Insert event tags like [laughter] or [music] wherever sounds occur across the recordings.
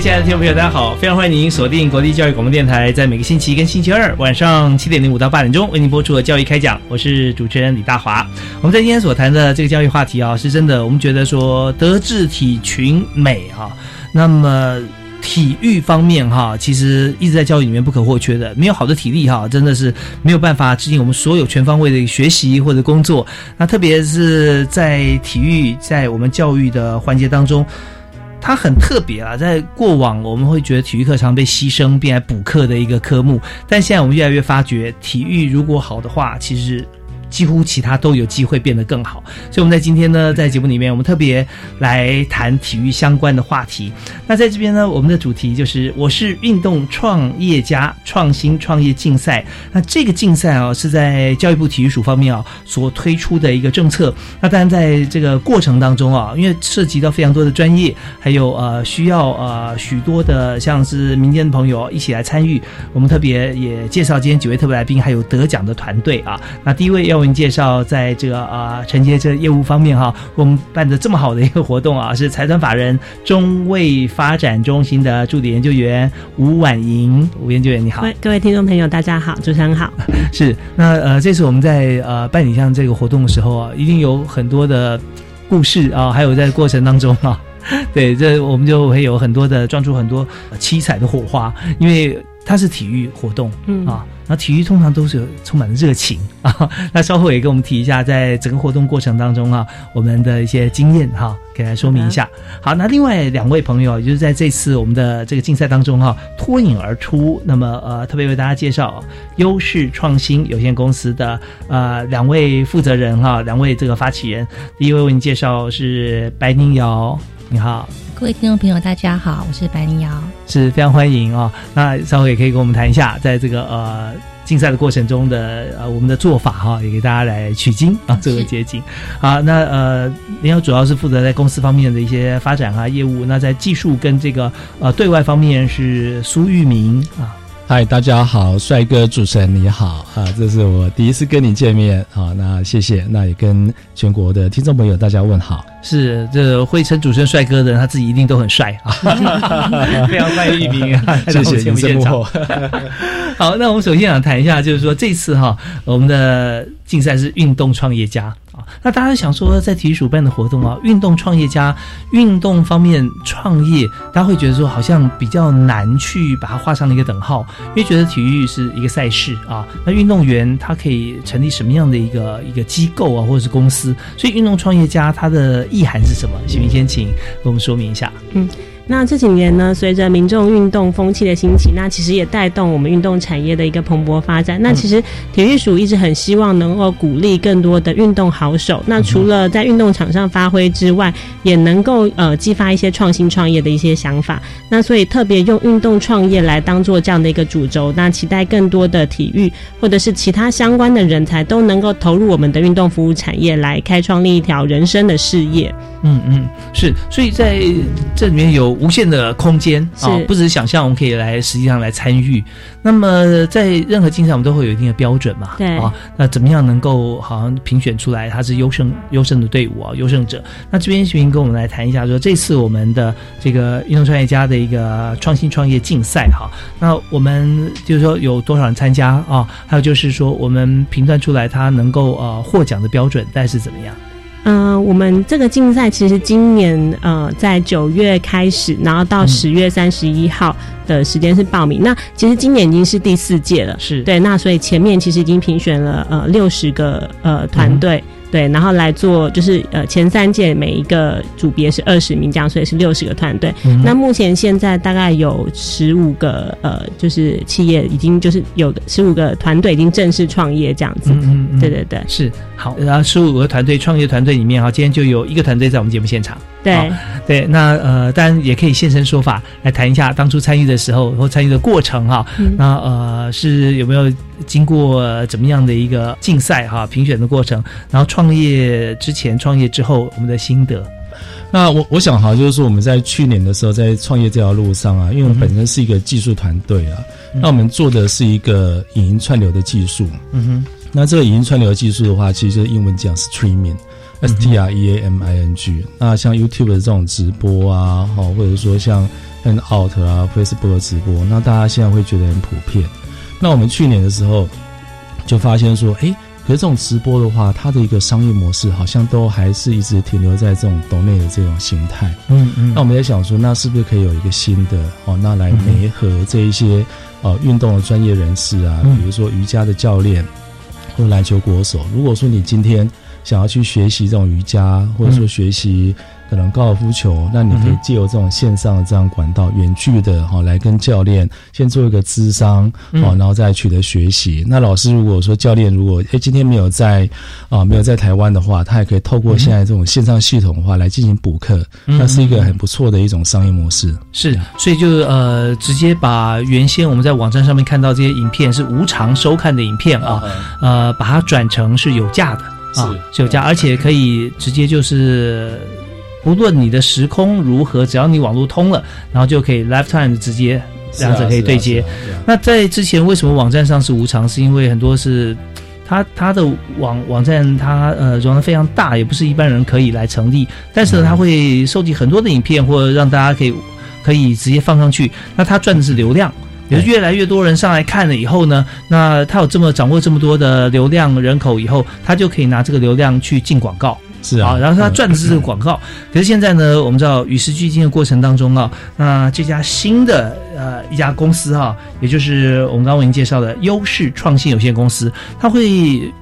亲爱的听众朋友，大家好！非常欢迎您锁定国立教育广播电台，在每个星期一跟星期二晚上七点零五到八点钟为您播出的教育开讲。我是主持人李大华。我们在今天所谈的这个教育话题啊，是真的，我们觉得说德智体群美哈，那么体育方面哈，其实一直在教育里面不可或缺的。没有好的体力哈，真的是没有办法支撑我们所有全方位的学习或者工作。那特别是在体育在我们教育的环节当中。它很特别啊，在过往我们会觉得体育课常被牺牲，变来补课的一个科目，但现在我们越来越发觉，体育如果好的话，其实。几乎其他都有机会变得更好，所以我们在今天呢，在节目里面，我们特别来谈体育相关的话题。那在这边呢，我们的主题就是我是运动创业家创新创业竞赛。那这个竞赛啊，是在教育部体育署方面啊所推出的一个政策。那当然在这个过程当中啊，因为涉及到非常多的专业，还有呃需要呃许多的像是民间的朋友一起来参与。我们特别也介绍今天几位特别来宾，还有得奖的团队啊。那第一位要。为您介绍，在这个呃承接这业务方面哈，我们办的这么好的一个活动啊，是财团法人中卫发展中心的助理研究员吴婉莹，吴研究员你好，[laughs] 各位听众朋友大家好，主持人好，是那呃这次我们在呃办理像这个活动的时候啊，一定有很多的故事啊，还有在过程当中啊，[laughs] 对，这我们就会有很多的撞出很多七彩的火花，因为它是体育活动，嗯。啊。那体育通常都是充满了热情 [laughs] 啊，那稍后也跟我们提一下，在整个活动过程当中啊，我们的一些经验哈，给大家说明一下。好，那另外两位朋友，就是在这次我们的这个竞赛当中哈，脱颖而出，那么呃，特别为大家介绍优势创新有限公司的呃两位负责人哈，两位这个发起人，第一位为你介绍是白宁瑶，你好。各位听众朋友，大家好，我是白灵瑶，是非常欢迎啊。那稍后也可以跟我们谈一下，在这个呃竞赛的过程中的呃我们的做法哈，也给大家来取经啊，做个捷径。好，那呃林瑶主要是负责在公司方面的一些发展啊业务，那在技术跟这个呃对外方面是苏玉明啊。嗨，大家好，帅哥主持人你好啊，这是我第一次跟你见面啊，那谢谢，那也跟全国的听众朋友大家问好。是，这会称主持人帅哥的人，他自己一定都很帅啊，[laughs] 非常欢迎玉明啊，[laughs] 谢谢您现场。[laughs] 好，那我们首先想谈一下，就是说这次哈，我们的竞赛是运动创业家。那大家想说，在体育署办的活动啊，运动创业家，运动方面创业，大家会觉得说好像比较难去把它画上一个等号，因为觉得体育是一个赛事啊，那运动员他可以成立什么样的一个一个机构啊，或者是公司？所以运动创业家它的意涵是什么？请明先请跟我们说明一下。嗯。那这几年呢，随着民众运动风气的兴起，那其实也带动我们运动产业的一个蓬勃发展。那其实体育署一直很希望能够鼓励更多的运动好手。那除了在运动场上发挥之外，也能够呃激发一些创新创业的一些想法。那所以特别用运动创业来当做这样的一个主轴。那期待更多的体育或者是其他相关的人才都能够投入我们的运动服务产业，来开创另一条人生的事业。嗯嗯，是。所以在这里面有。无限的空间啊，不只是想象，我们可以来实际上来参与。那么在任何竞赛，我们都会有一定的标准嘛？对啊，那怎么样能够好像评选出来他是优胜优胜的队伍啊，优胜者？那这边徐跟我们来谈一下，说这次我们的这个运动创业家的一个创新创业竞赛哈，那我们就是说有多少人参加啊？还有就是说我们评断出来他能够呃获奖的标准大概是怎么样？嗯，我们这个竞赛其实今年呃在九月开始，然后到十月三十一号的时间是报名。那其实今年已经是第四届了，是对。那所以前面其实已经评选了呃六十个呃团队。对，然后来做就是呃前三届每一个组别是二十名这样，所以是六十个团队。那目前现在大概有十五个呃，就是企业已经就是有的十五个团队已经正式创业这样子。嗯嗯，对对对，是好。然后十五个团队创业团队里面哈，今天就有一个团队在我们节目现场。对对，那呃，当然也可以现身说法来谈一下当初参与的时候或参与的过程哈。那呃，是有没有经过怎么样的一个竞赛哈评选的过程？然后创业之前、创业之后，我们的心得。那我我想哈，就是说我们在去年的时候在创业这条路上啊，因为我们本身是一个技术团队啊，那我们做的是一个影音串流的技术。嗯哼，那这个影音串流技术的话，其实就是英文讲 streaming。S T R E A M I N G，那像 YouTube 的这种直播啊，哈，或者说像 N Out 啊，Facebook 的直播，那大家现在会觉得很普遍。那我们去年的时候就发现说，哎，可是这种直播的话，它的一个商业模式好像都还是一直停留在这种抖内的这种形态。嗯嗯。那我们在想说，那是不是可以有一个新的哦，那来媒合这一些呃运动的专业人士啊，比如说瑜伽的教练或篮球国手，如果说你今天。想要去学习这种瑜伽，或者说学习可能高尔夫球，那你可以借由这种线上的这样管道，远距的哈来跟教练先做一个咨商，哦，然后再取得学习。那老师如果说教练如果哎今天没有在啊没有在台湾的话，他也可以透过现在这种线上系统的话来进行补课，那是一个很不错的一种商业模式。是，所以就呃直接把原先我们在网站上面看到这些影片是无偿收看的影片啊，呃把它转成是有价的。啊，是。有价，而且可以直接就是，不论你的时空如何，只要你网络通了，然后就可以 lifetime 直接两者可以对接。那在之前为什么网站上是无偿？是因为很多是它它的网网站它呃容量非常大，也不是一般人可以来成立。但是呢，它会收集很多的影片，或者让大家可以可以直接放上去。那它赚的是流量。有越来越多人上来看了以后呢，那他有这么掌握这么多的流量人口以后，他就可以拿这个流量去进广告，是啊，然后他赚的是这个广告。可是现在呢，我们知道与时俱进的过程当中啊，那这家新的呃一家公司哈，也就是我们刚刚为您介绍的优势创新有限公司，它会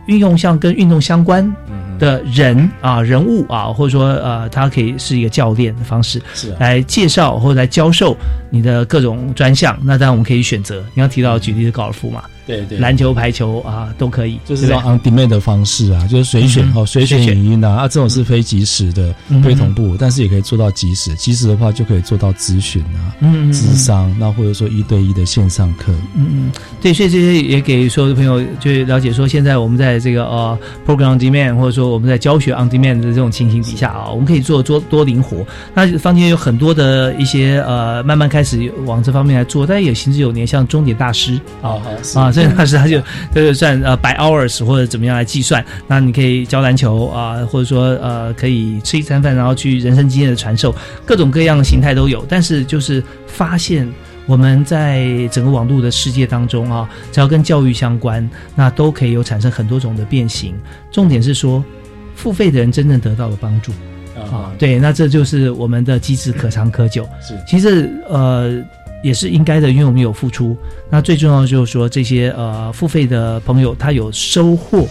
运用像跟运动相关。的人啊，人物啊，或者说呃，他可以是一个教练的方式，是来介绍或者来教授你的各种专项。那当然我们可以选择，你要提到举例的高尔夫嘛。对对，篮球、排球啊都可以，就是用 on demand 的方式啊，就是随选哦，随选影音啊，啊，这种是非即时的，非同步，但是也可以做到即时。即时的话就可以做到咨询啊，嗯，咨商，那或者说一对一的线上课，嗯嗯，对，所以这些也给所有的朋友就了解说，现在我们在这个呃 program on demand，或者说我们在教学 on demand 的这种情形底下啊，我们可以做多多灵活。那坊间有很多的一些呃，慢慢开始往这方面来做，但也行之有年，像终点大师啊啊。钟点大师他就他就是算呃 by hours 或者怎么样来计算，那你可以教篮球啊，或者说呃可以吃一餐饭，然后去人生经验的传授，各种各样的形态都有。但是就是发现我们在整个网络的世界当中啊，只要跟教育相关，那都可以有产生很多种的变形。重点是说，付费的人真正得到了帮助啊，对，那这就是我们的机制可长可久。是，其实呃。也是应该的，因为我们有付出。那最重要的就是说，这些呃付费的朋友他有收获，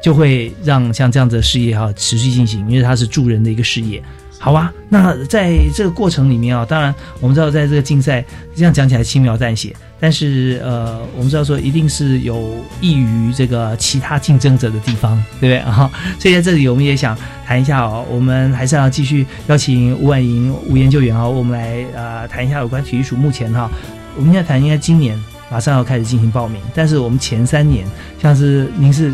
就会让像这样子的事业哈持续进行，因为它是助人的一个事业。好吧，那在这个过程里面啊，当然我们知道，在这个竞赛这样讲起来轻描淡写，但是呃，我们知道说一定是有益于这个其他竞争者的地方，对不对啊？所以在这里我们也想谈一下哦，我们还是要继续邀请吴婉莹吴研究员啊，我们来呃谈一下有关体育署目前哈，我们现在谈应该今年马上要开始进行报名，但是我们前三年像是您是。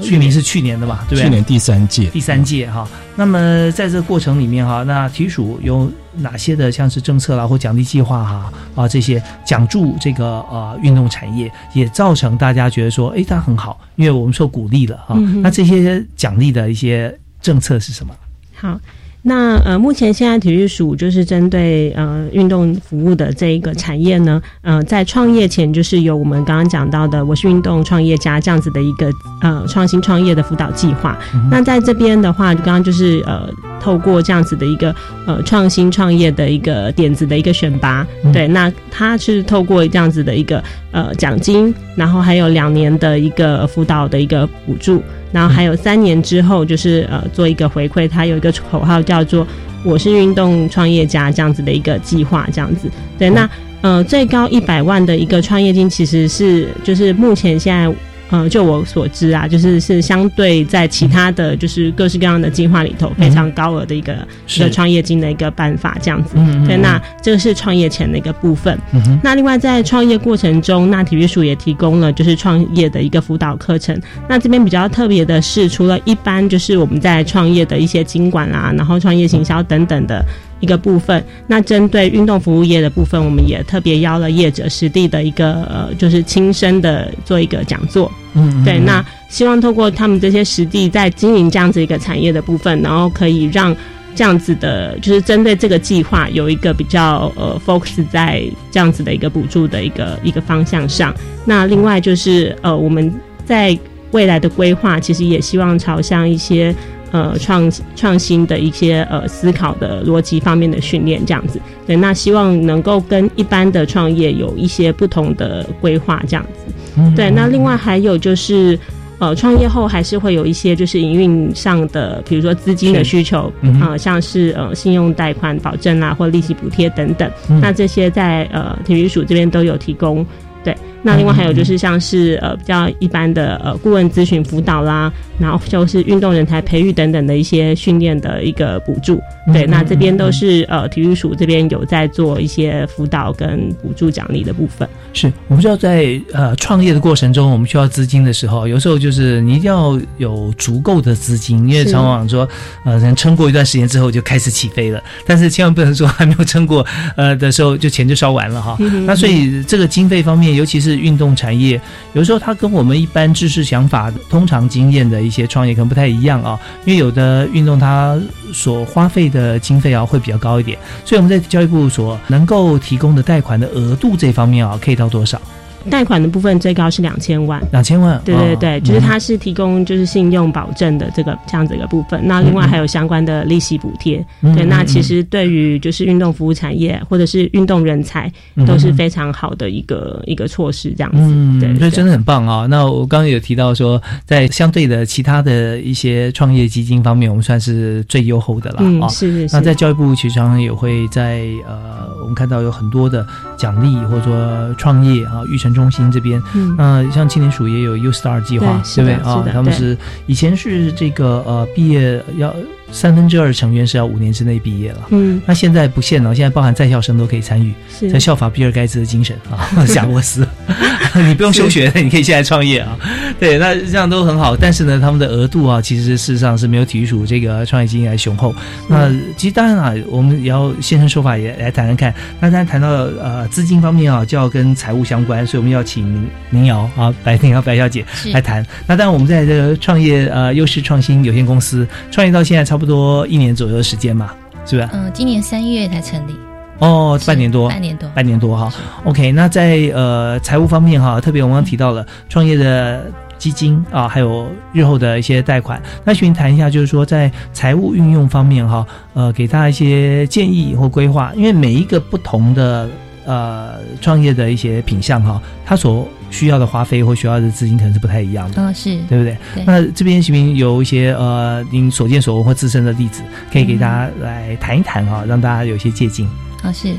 去年是去年的嘛，对不对？去年第三届，第三届哈。那么在这个过程里面哈，那体署有哪些的像是政策啦或奖励计划哈啊这些奖助这个呃运动产业，也造成大家觉得说，哎，它很好，因为我们受鼓励了哈。那这些奖励的一些政策是什么？好。那呃，目前现在体育署就是针对呃运动服务的这一个产业呢，呃，在创业前就是有我们刚刚讲到的我是运动创业家这样子的一个呃创新创业的辅导计划。那在这边的话，刚刚就是呃透过这样子的一个呃创新创业的一个点子的一个选拔，对，那它是透过这样子的一个呃奖金，然后还有两年的一个辅导的一个补助。然后还有三年之后，就是呃做一个回馈，它有一个口号叫做“我是运动创业家”这样子的一个计划，这样子。对，那呃最高一百万的一个创业金，其实是就是目前现在。呃，就我所知啊，就是是相对在其他的就是各式各样的计划里头非常高额的一个一个创业金的一个办法，这样子。对，那这个是创业前的一个部分。那另外在创业过程中，那体育署也提供了就是创业的一个辅导课程。那这边比较特别的是，除了一般就是我们在创业的一些经管啦，然后创业行销等等的。一个部分，那针对运动服务业的部分，我们也特别邀了业者实地的一个呃，就是亲身的做一个讲座。嗯，对，那希望透过他们这些实地在经营这样子一个产业的部分，然后可以让这样子的，就是针对这个计划有一个比较呃 focus 在这样子的一个补助的一个一个方向上。那另外就是呃，我们在未来的规划，其实也希望朝向一些。呃，创创新的一些呃思考的逻辑方面的训练，这样子，对，那希望能够跟一般的创业有一些不同的规划，这样子，对，那另外还有就是，呃，创业后还是会有一些就是营运上的，比如说资金的需求，啊，像是呃信用贷款保证啦，或利息补贴等等，那这些在呃体育署这边都有提供。对，那另外还有就是像是呃比较一般的呃顾问咨询辅导啦，然后就是运动人才培育等等的一些训练的一个补助。对，那这边都是呃体育署这边有在做一些辅导跟补助奖励的部分。是我们知道在呃创业的过程中，我们需要资金的时候，有时候就是你一定要有足够的资金，因为常往说呃能撑过一段时间之后就开始起飞了，但是千万不能说还没有撑过呃的时候就钱就烧完了哈。那所以这个经费方面。尤其是是运动产业，有时候它跟我们一般知识想法、通常经验的一些创业可能不太一样啊。因为有的运动它所花费的经费啊会比较高一点，所以我们在教育部所能够提供的贷款的额度这方面啊，可以到多少？贷款的部分最高是两千万，两千万，对对对，就是它是提供就是信用保证的这个这样子一个部分。那另外还有相关的利息补贴，对，那其实对于就是运动服务产业或者是运动人才都是非常好的一个一个措施，这样子，对，所以真的很棒啊。那我刚刚有提到说，在相对的其他的一些创业基金方面，我们算是最优厚的了啊。是是是。那在教育部其实常常也会在呃，我们看到有很多的奖励或者说创业啊，育成。中心这边，嗯，像青年署也有 U Star 计划，对不对啊？他们是以前是这个呃，毕业要。三分之二成员是要五年之内毕业了，嗯，那现在不限了，现在包含在校生都可以参与，在效法比尔盖茨的精神啊，[laughs] 贾沃斯，[laughs] 你不用休学，你可以现在创业啊，对，那这样都很好。但是呢，他们的额度啊，其实事实上是没有体育署这个创业基金来雄厚。那其实当然啊，我们也要现身说法，也来谈谈看。那当然谈到呃资金方面啊，就要跟财务相关，所以我们要请宁瑶啊，白宁瑶白小姐来谈。那当然，我们在这个创业呃优势创新有限公司创业到现在差。差不多一年左右的时间嘛，是不是？嗯，今年三月才成立。哦，半年多，半年多，半年多哈。OK，那在呃财务方面哈，特别我们刚提到了创业的基金啊，还有日后的一些贷款。那请谈一下，就是说在财务运用方面哈，呃，给大家一些建议或规划，因为每一个不同的。呃，创业的一些品相哈，他所需要的花费或需要的资金可能是不太一样的，嗯，是对不对？那这边行不行有一些呃，您所见所闻或自身的例子，可以给大家来谈一谈哈，让大家有一些借鉴。啊，是。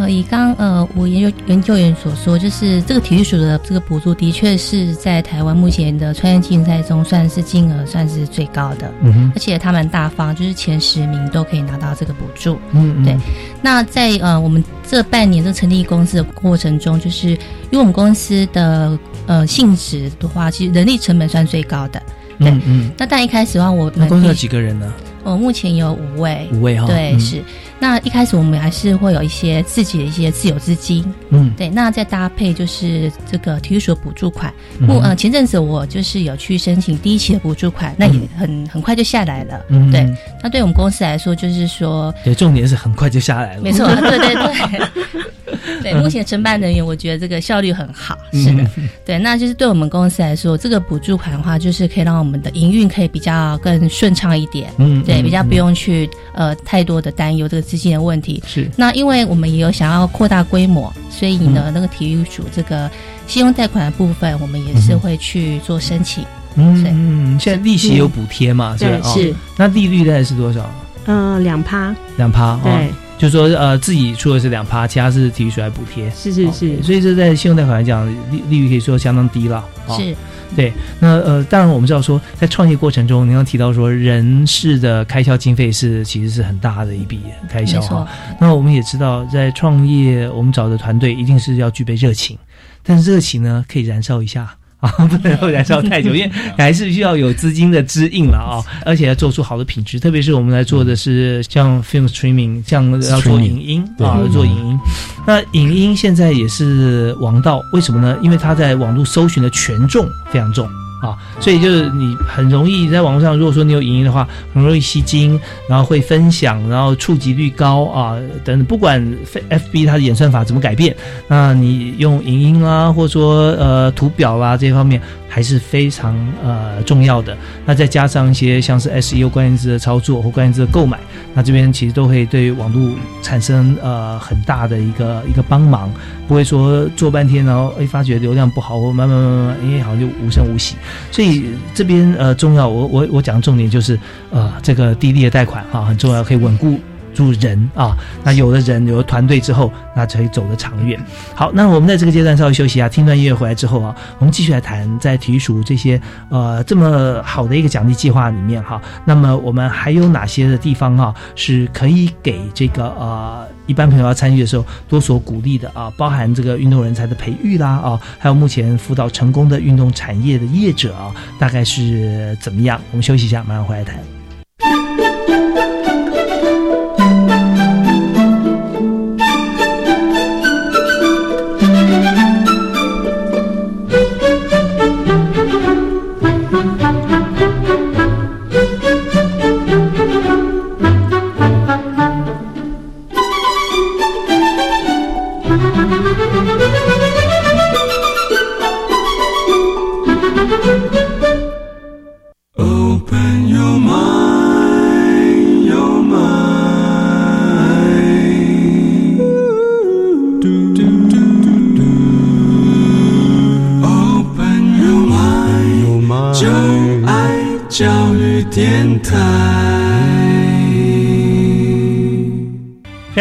呃，以刚呃，我研究研究员所说，就是这个体育署的这个补助，的确是在台湾目前的创业竞赛中，算是金额算是最高的。嗯哼，而且他们大方，就是前十名都可以拿到这个补助。嗯嗯，对。那在呃，我们这半年这成立公司的过程中，就是因为我们公司的呃性质的话，其实人力成本算最高的。嗯嗯。那但一开始的话，我们公司有几个人呢？我目前有五位，五位哈，对，是。那一开始我们还是会有一些自己的一些自有资金，嗯，对。那再搭配就是这个体育所补助款，目呃前阵子我就是有去申请第一期的补助款，那也很很快就下来了，嗯，对。那对我们公司来说，就是说，对，重点是很快就下来了，没错，对对对。[laughs] [laughs] 对，目前承办人员我觉得这个效率很好，是的，[laughs] 对。那就是对我们公司来说，这个补助款的话，就是可以让我们的营运可以比较更顺畅一点，嗯，对，比较不用去呃太多的担忧这个资金的问题。是。那因为我们也有想要扩大规模，所以呢，那个体育组这个信用贷款的部分，我们也是会去做申请。嗯，现在利息有补贴嘛？对，是。那利率大概是多少？嗯，两趴。两趴，对。就说呃，自己出的是两趴，其他是体育署来补贴。是是是，所以这在信用贷款来讲，利利率可以说相当低了。是，对。那呃，当然我们知道说，在创业过程中，您刚提到说，人事的开销经费是其实是很大的一笔开销哈。那我们也知道，在创业，我们找的团队一定是要具备热情，但是热情呢，可以燃烧一下。啊，[laughs] 不能够燃烧太久，因为 [laughs] 还是需要有资金的支应了啊，而且要做出好的品质。特别是我们来做的是像 film streaming，像要做影音啊，要做影音。那影音现在也是王道，为什么呢？因为它在网络搜寻的权重非常重。啊，所以就是你很容易在网络上，如果说你有影音的话，很容易吸睛，然后会分享，然后触及率高啊等。不管 F B 它的演算法怎么改变，那你用影音啊，或者说呃图表啦这方面。还是非常呃重要的。那再加上一些像是 SEO 关键字的操作或关键字的购买，那这边其实都会对网络产生呃很大的一个一个帮忙。不会说做半天，然后哎发觉流量不好，或慢慢慢慢，哎好像就无声无息。所以这边呃重要，我我我讲重点就是呃这个低利的贷款啊很重要，可以稳固。助人啊，那有了人，有了团队之后，那才走得长远。好，那我们在这个阶段稍微休息啊，听段音乐回来之后啊，我们继续来谈在体育署这些呃这么好的一个奖励计划里面哈，那么我们还有哪些的地方哈是可以给这个呃一般朋友要参与的时候多所鼓励的啊？包含这个运动人才的培育啦啊，还有目前辅导成功的运动产业的业者啊，大概是怎么样？我们休息一下，马上回来谈。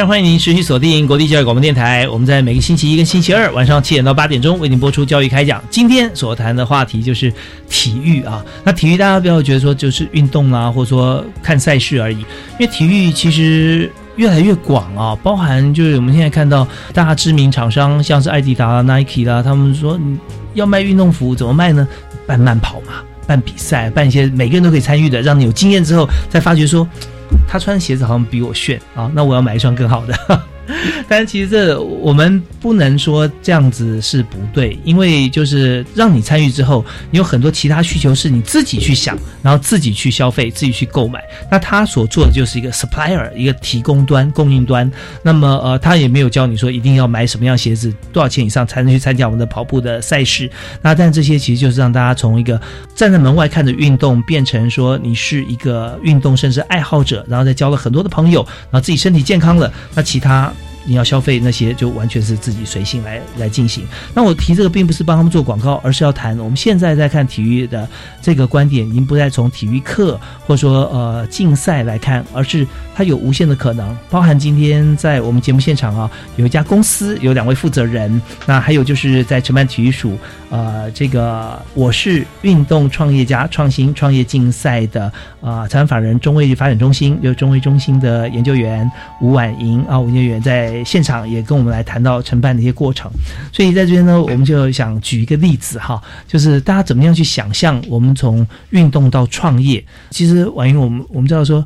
欢迎您持续锁定国立教育广播电台。我们在每个星期一跟星期二晚上七点到八点钟为您播出教育开讲。今天所谈的话题就是体育啊。那体育大家不要觉得说就是运动啊，或者说看赛事而已，因为体育其实越来越广啊，包含就是我们现在看到大知名厂商，像是艾迪达、Nike 啦，他们说要卖运动服怎么卖呢？办慢跑嘛，办比赛，办一些每个人都可以参与的，让你有经验之后，再发觉说。他穿的鞋子好像比我炫啊，那我要买一双更好的。[laughs] 但其实这我们不能说这样子是不对，因为就是让你参与之后，你有很多其他需求是你自己去想，然后自己去消费，自己去购买。那他所做的就是一个 supplier，一个提供端、供应端。那么呃，他也没有教你说一定要买什么样鞋子，多少钱以上才能去参加我们的跑步的赛事。那但这些其实就是让大家从一个站在门外看着运动，变成说你是一个运动甚至爱好者，然后再交了很多的朋友，然后自己身体健康了，那其他。你要消费那些，就完全是自己随性来来进行。那我提这个，并不是帮他们做广告，而是要谈我们现在在看体育的这个观点，已经不再从体育课或者说呃竞赛来看，而是它有无限的可能。包含今天在我们节目现场啊，有一家公司有两位负责人，那还有就是在承办体育署呃这个我是运动创业家创新创业竞赛的啊财产法人中卫发展中心，有中卫中心的研究员吴婉莹啊，吴研究员在。在现场也跟我们来谈到承办的一些过程，所以在这边呢，我们就想举一个例子哈，就是大家怎么样去想象我们从运动到创业。其实婉莹，我们我们知道说，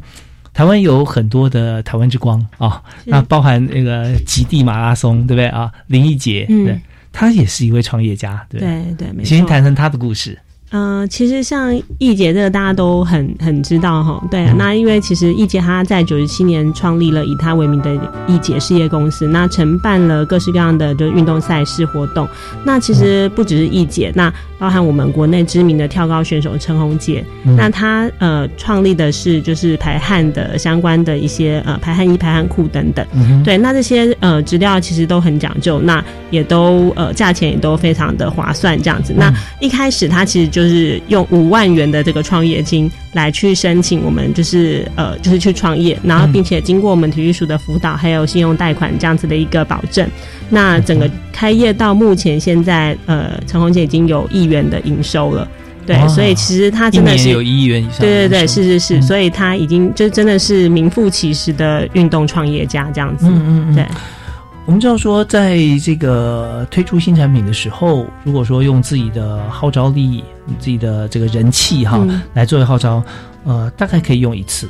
台湾有很多的台湾之光啊，那包含那个极地马拉松，对不对啊？林奕杰，对，他也是一位创业家，对对对，先谈谈他的故事。嗯，其实像易杰这个大家都很很知道哈，对。那因为其实易杰他在九十七年创立了以他为名的易杰事业公司，那承办了各式各样的就运动赛事活动。那其实不只是易杰，那包含我们国内知名的跳高选手陈宏杰，那他呃创立的是就是排汗的相关的一些呃排汗衣、排汗裤等等。对，那这些呃资料其实都很讲究，那也都呃价钱也都非常的划算这样子。那一开始他其实就就是用五万元的这个创业金来去申请，我们就是呃，就是去创业，然后并且经过我们体育署的辅导，还有信用贷款这样子的一个保证，那整个开业到目前现在，呃，陈红姐已经有亿元的营收了，对，所以其实他真的是有一亿元以上，对对对，是是是，所以他已经就真的是名副其实的运动创业家这样子，嗯嗯嗯，对。我们知道说，在这个推出新产品的时候，如果说用自己的号召力、自己的这个人气哈来作为号召，呃，大概可以用一次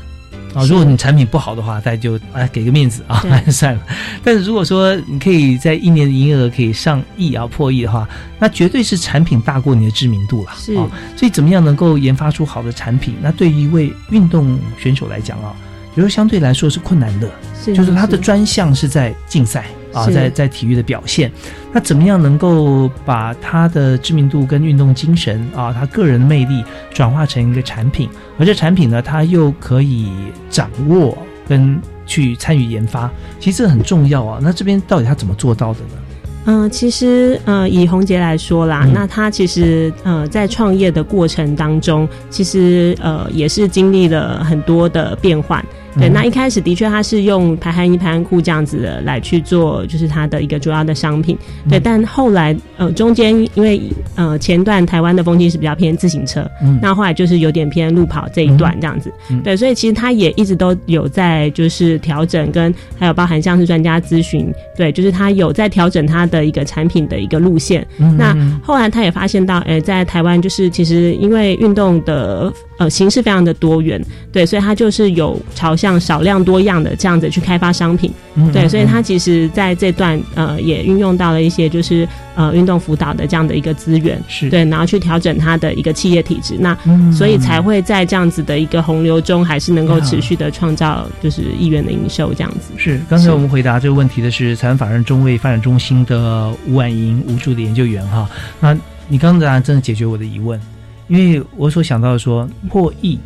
啊。如果你产品不好的话，大家就哎给个面子啊，[laughs] 算了。但是如果说你可以在一年的营业额可以上亿啊、破亿的话，那绝对是产品大过你的知名度了啊。所以怎么样能够研发出好的产品？那对于一位运动选手来讲啊，比如相对来说是困难的，就是他的专项是在竞赛。啊，在在体育的表现，那怎么样能够把他的知名度跟运动精神啊，他个人的魅力转化成一个产品，而这产品呢，他又可以掌握跟去参与研发，其实这很重要啊。那这边到底他怎么做到的呢？嗯，其实呃，以红杰来说啦，那他其实呃，在创业的过程当中，其实呃，也是经历了很多的变换。对，那一开始的确他是用排汗衣、排汗裤这样子的来去做，就是他的一个主要的商品。对，但后来呃中间因为呃前段台湾的风气是比较偏自行车，那后来就是有点偏路跑这一段这样子。对，所以其实他也一直都有在就是调整，跟还有包含像是专家咨询，对，就是他有在调整他的一个产品的一个路线。那后来他也发现到，哎，在台湾就是其实因为运动的。呃，形式非常的多元，对，所以它就是有朝向少量多样的这样子去开发商品，对，所以它其实在这段呃也运用到了一些就是呃运动辅导的这样的一个资源，是对，然后去调整它的一个企业体制，那所以才会在这样子的一个洪流中，还是能够持续的创造就是亿元的营收这样子。是，刚才我们回答这个问题的是财湾法人中卫发展中心的吴婉莹吴助的研究员哈，那你刚才真的解决我的疑问。因为我所想到的说破亿，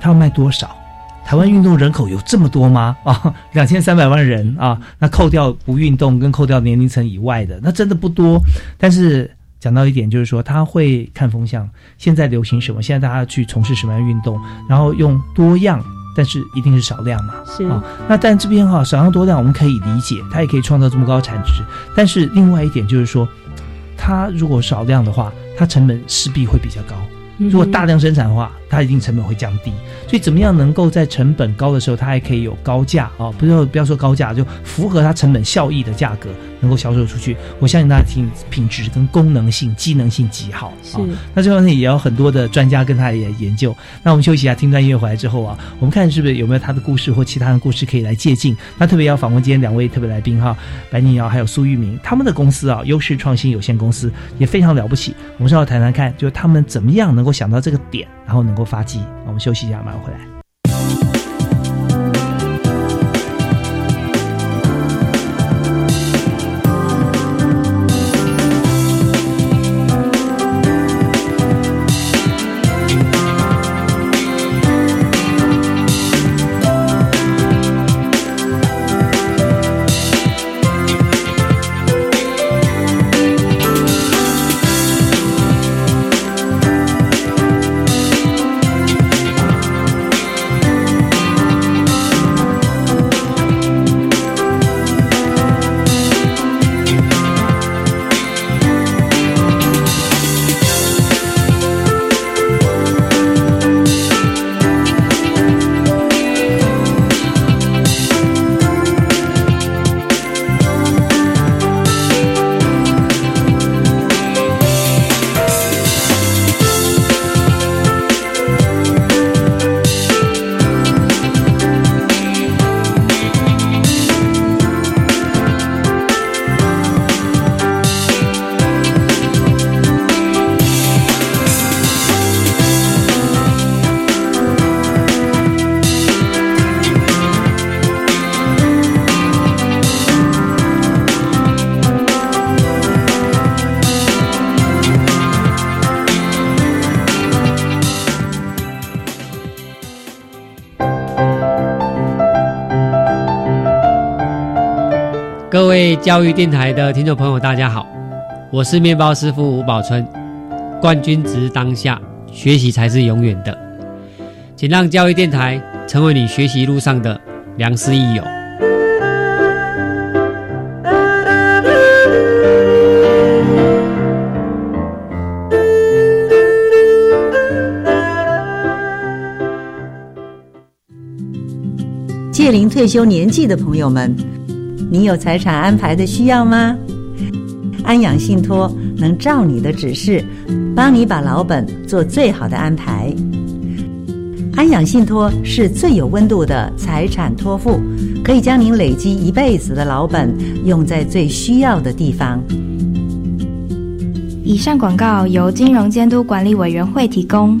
它要卖多少？台湾运动人口有这么多吗？[laughs] 啊，两千三百万人啊，那扣掉不运动跟扣掉年龄层以外的，那真的不多。但是讲到一点，就是说他会看风向，现在流行什么？现在大家去从事什么样运动？然后用多样，但是一定是少量嘛？是啊。那但这边哈少量多量，我们可以理解，它也可以创造这么高产值。但是另外一点就是说，它如果少量的话，它成本势必会比较高。如果大量生产的话，它一定成本会降低。所以怎么样能够在成本高的时候，它还可以有高价啊？不要不要说高价，就符合它成本效益的价格能够销售出去。我相信大家品品质跟功能性、机能性极好啊。那这方面也有很多的专家跟他也研究。那我们休息一下，听段音乐回来之后啊，我们看是不是有没有他的故事或其他的故事可以来借鉴。那特别要访问今天两位特别来宾哈，白宁瑶还有苏玉明，他们的公司啊，优势创新有限公司也非常了不起。我们稍后谈谈看，就是他们怎么样能够想到这个点，然后能够发迹。我们休息一下，马上回来。教育电台的听众朋友，大家好，我是面包师傅吴宝春。冠军值当下，学习才是永远的。请让教育电台成为你学习路上的良师益友。届龄退休年纪的朋友们。你有财产安排的需要吗？安养信托能照你的指示，帮你把老本做最好的安排。安养信托是最有温度的财产托付，可以将您累积一辈子的老本用在最需要的地方。以上广告由金融监督管理委员会提供。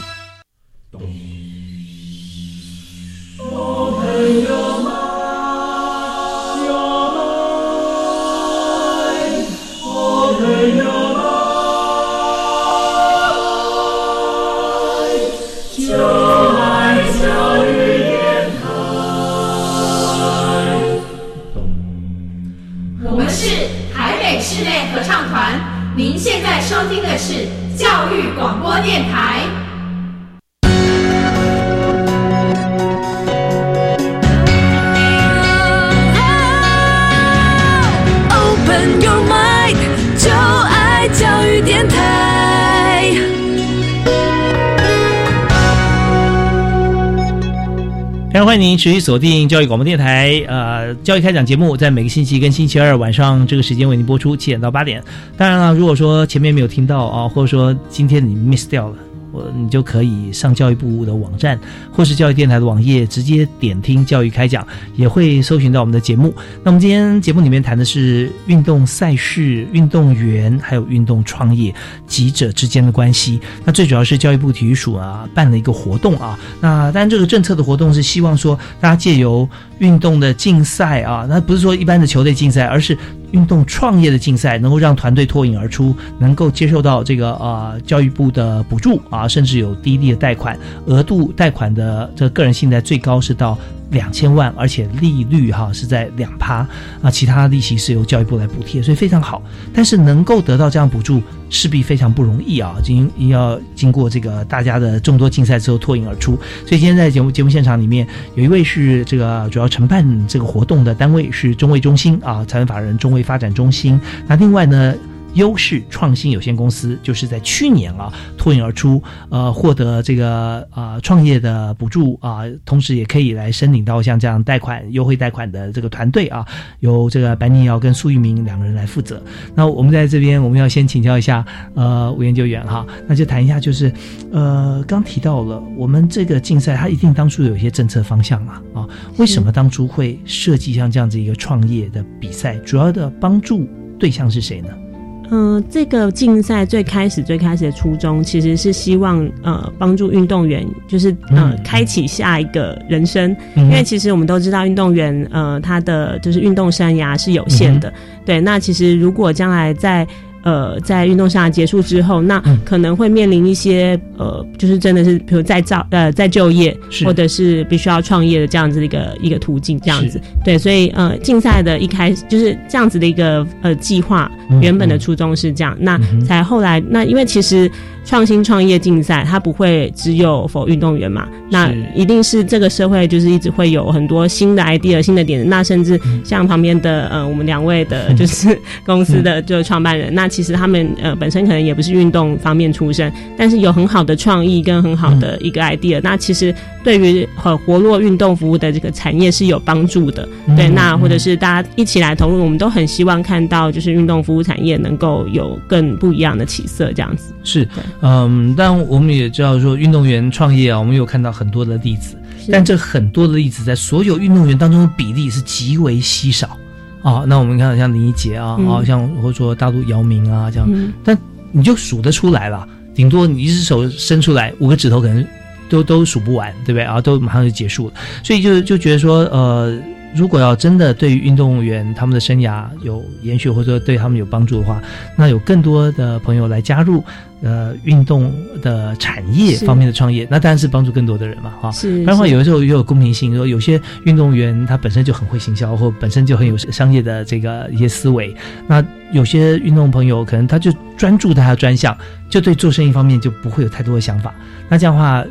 哦，我们是海美室内合唱团，您现在收听的是教育广播电台。非常欢迎您持续锁定教育广播电台，呃，教育开讲节目在每个星期跟星期二晚上这个时间为您播出，七点到八点。当然了，如果说前面没有听到啊，或者说今天你 miss 掉了。我你就可以上教育部的网站，或是教育电台的网页，直接点听教育开讲，也会搜寻到我们的节目。那我们今天节目里面谈的是运动赛事、运动员还有运动创业几者之间的关系。那最主要是教育部体育署啊办了一个活动啊，那当然这个政策的活动是希望说大家借由运动的竞赛啊，那不是说一般的球队竞赛，而是。运动创业的竞赛能够让团队脱颖而出，能够接受到这个呃教育部的补助啊，甚至有低利的贷款额度，贷款的这个个人信贷最高是到。两千万，而且利率哈是在两趴啊，其他利息是由教育部来补贴，所以非常好。但是能够得到这样补助，势必非常不容易啊，经要经过这个大家的众多竞赛之后脱颖而出。所以今天在节目节目现场里面，有一位是这个主要承办这个活动的单位是中卫中心啊，财产法人中卫发展中心。那另外呢？优势创新有限公司就是在去年啊脱颖而出，呃，获得这个呃创业的补助啊，同时也可以来申领到像这样贷款优惠贷款的这个团队啊，由这个白宁瑶跟苏玉明两个人来负责。那我们在这边，我们要先请教一下呃吴研究员哈，那就谈一下就是呃刚提到了我们这个竞赛，它一定当初有一些政策方向嘛啊，为什么当初会设计像这样子一个创业的比赛？主要的帮助对象是谁呢？嗯，这个竞赛最开始最开始的初衷，其实是希望呃帮助运动员，就是呃开启下一个人生。因为其实我们都知道，运动员呃他的就是运动生涯是有限的。对，那其实如果将来在呃，在运动生涯结束之后，那可能会面临一些呃，就是真的是，比如再造呃再就业，或者是必须要创业的这样子的一个一个途径，这样子。对，所以呃，竞赛的一开始就是这样子的一个呃计划，原本的初衷是这样，那才后来那因为其实。创新创业竞赛，它不会只有否运动员嘛？那一定是这个社会就是一直会有很多新的 idea、新的点子。那甚至像旁边的呃，我们两位的就是 [laughs] 公司的就创办人，那其实他们呃本身可能也不是运动方面出身，但是有很好的创意跟很好的一个 idea。那其实对于很活络运动服务的这个产业是有帮助的。对，那或者是大家一起来投入，我们都很希望看到就是运动服务产业能够有更不一样的起色，这样子是。嗯，但我们也知道说运动员创业啊，我们有看到很多的例子。但这很多的例子在所有运动员当中的比例是极为稀少啊。那我们看像林一杰啊，啊，像或者说大陆姚明啊这样，但你就数得出来了，顶多你一只手伸出来，五个指头可能都都数不完，对不对？啊都马上就结束了。所以就就觉得说，呃。如果要真的对于运动员他们的生涯有延续，或者说对他们有帮助的话，那有更多的朋友来加入，呃，运动的产业方面的创业，那当然是帮助更多的人嘛，哈。是。不然的话，有的时候也有公平性，说有些运动员他本身就很会行销，或本身就很有商业的这个一些思维，那有些运动朋友可能他就专注他的专项，就对做生意方面就不会有太多的想法，那这样的话，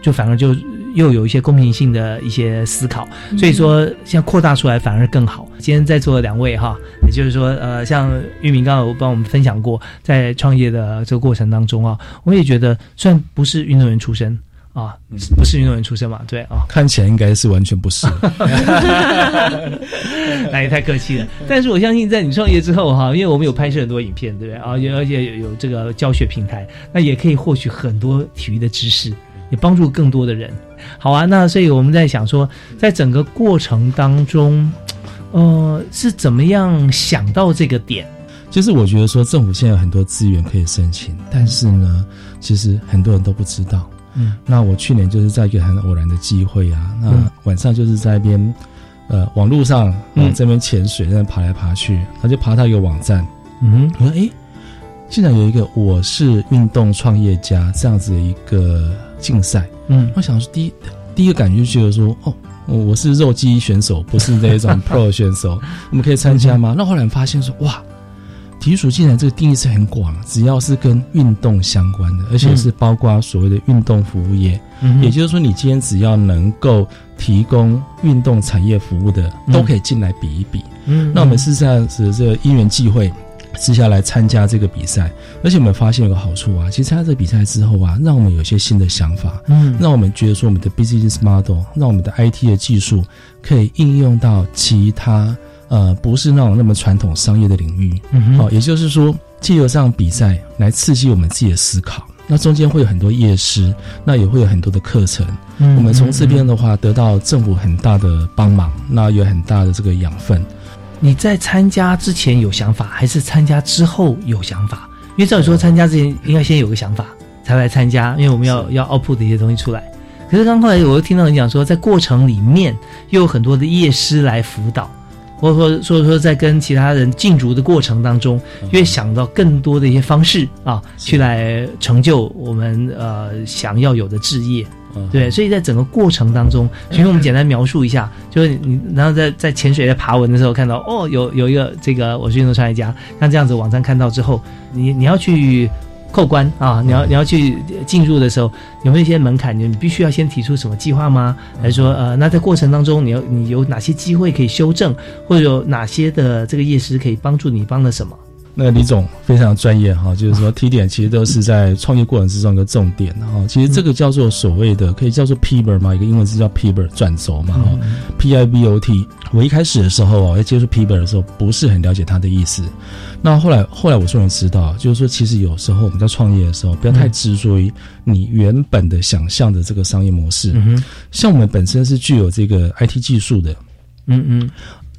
就反而就。又有一些公平性的一些思考，所以说现在扩大出来反而更好。今天在座的两位哈，也就是说，呃，像玉明刚刚有帮我们分享过，在创业的这个过程当中啊，我也觉得虽然不是运动员出身啊，不是运动员出身嘛，对啊，看起来应该是完全不是，[laughs] 那也太客气了。但是我相信，在你创业之后哈，因为我们有拍摄很多影片，对不对啊？而且有有这个教学平台，那也可以获取很多体育的知识，也帮助更多的人。好啊，那所以我们在想说，在整个过程当中，呃，是怎么样想到这个点？就是我觉得说，政府现在有很多资源可以申请，但是呢，其实很多人都不知道。嗯，那我去年就是在一个很偶然的机会啊，那晚上就是在一边，呃，网络上往这边潜水，在那爬来爬去，他就爬到一个网站，嗯，我说哎，竟然有一个我是运动创业家这样子的一个竞赛。嗯，我想说，第一第一个感觉就觉得说，哦，我是肉鸡选手，不是那种 [laughs] pro 选手，我们可以参加吗？那后来发现说，哇，体育署竟然这个定义是很广，只要是跟运动相关的，而且是包括所谓的运动服务业，也就是说，你今天只要能够提供运动产业服务的，都可以进来比一比。嗯，那我们事实上是，这个因缘际会。之下来参加这个比赛，而且我们发现有个好处啊，其实参加这个比赛之后啊，让我们有些新的想法，嗯，让我们觉得说我们的 business model，让我们的 IT 的技术可以应用到其他呃不是那种那么传统商业的领域，嗯，好，也就是说，借由这样比赛来刺激我们自己的思考，那中间会有很多夜师，那也会有很多的课程，嗯，我们从这边的话得到政府很大的帮忙，那有很大的这个养分。你在参加之前有想法，还是参加之后有想法？因为照理说，参加之前应该先有个想法，才来参加。因为我们要要 output 的一些东西出来。可是刚后来我又听到你讲说，在过程里面又有很多的业师来辅导，或者说说说在跟其他人竞逐的过程当中，越想到更多的一些方式啊，去来成就我们呃想要有的置业。对，所以在整个过程当中，其实我们简单描述一下，就是你然后在在潜水在爬文的时候看到，哦，有有一个这个我是运动创业家，像这样子网站看到之后，你你要去扣关啊，你要你要去进入的时候，有没有一些门槛？你你必须要先提出什么计划吗？还是说呃，那在过程当中，你要你有哪些机会可以修正，或者有哪些的这个业师可以帮助你帮了什么？那李总非常专业哈，就是说提点其实都是在创业过程之中一个重点哈。其实这个叫做所谓的可以叫做 pivot 嘛，一个英文字叫 pivot 转轴嘛哈，P I V O T。我一开始的时候啊，在接触 pivot 的时候不是很了解它的意思。那后来后来我终于知道，就是说其实有时候我们在创业的时候，不要太执着于你原本的想象的这个商业模式。像我们本身是具有这个 I T 技术的，嗯嗯。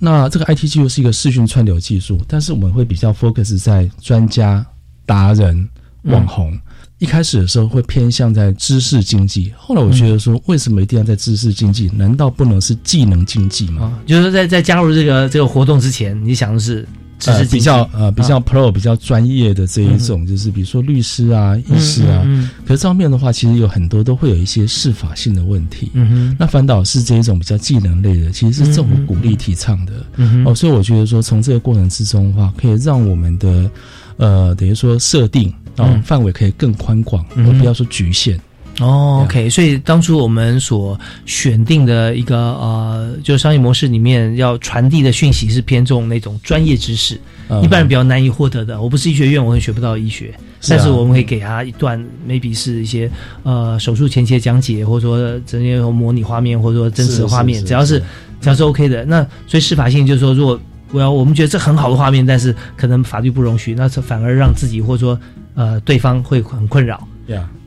那这个 IT 技术是一个视讯串流技术，但是我们会比较 focus 在专家、达人、网红。一开始的时候会偏向在知识经济，后来我觉得说，为什么一定要在知识经济？难道不能是技能经济吗？就是在在加入这个这个活动之前，你想的是？呃，比较呃比较 pro 比较专业的这一种，就是比如说律师啊、医师啊。可是这方面的话，其实有很多都会有一些适法性的问题。那反倒是这一种比较技能类的，其实是政府鼓励提倡的。嗯哦，所以我觉得说，从这个过程之中的话，可以让我们的呃等于说设定啊范围可以更宽广，而不要说局限。哦，OK，所以当初我们所选定的一个呃，就商业模式里面要传递的讯息是偏重那种专业知识，一般人比较难以获得的。我不是医学院，我也学不到医学，但是我们可以给他一段，maybe 是一些呃手术前期的讲解，或者说这些模拟画面，或者说真实的画面，只要是只要是 OK 的。那所以司法性就是说，如果我要我们觉得这很好的画面，但是可能法律不容许，那反而让自己或者说呃对方会很困扰。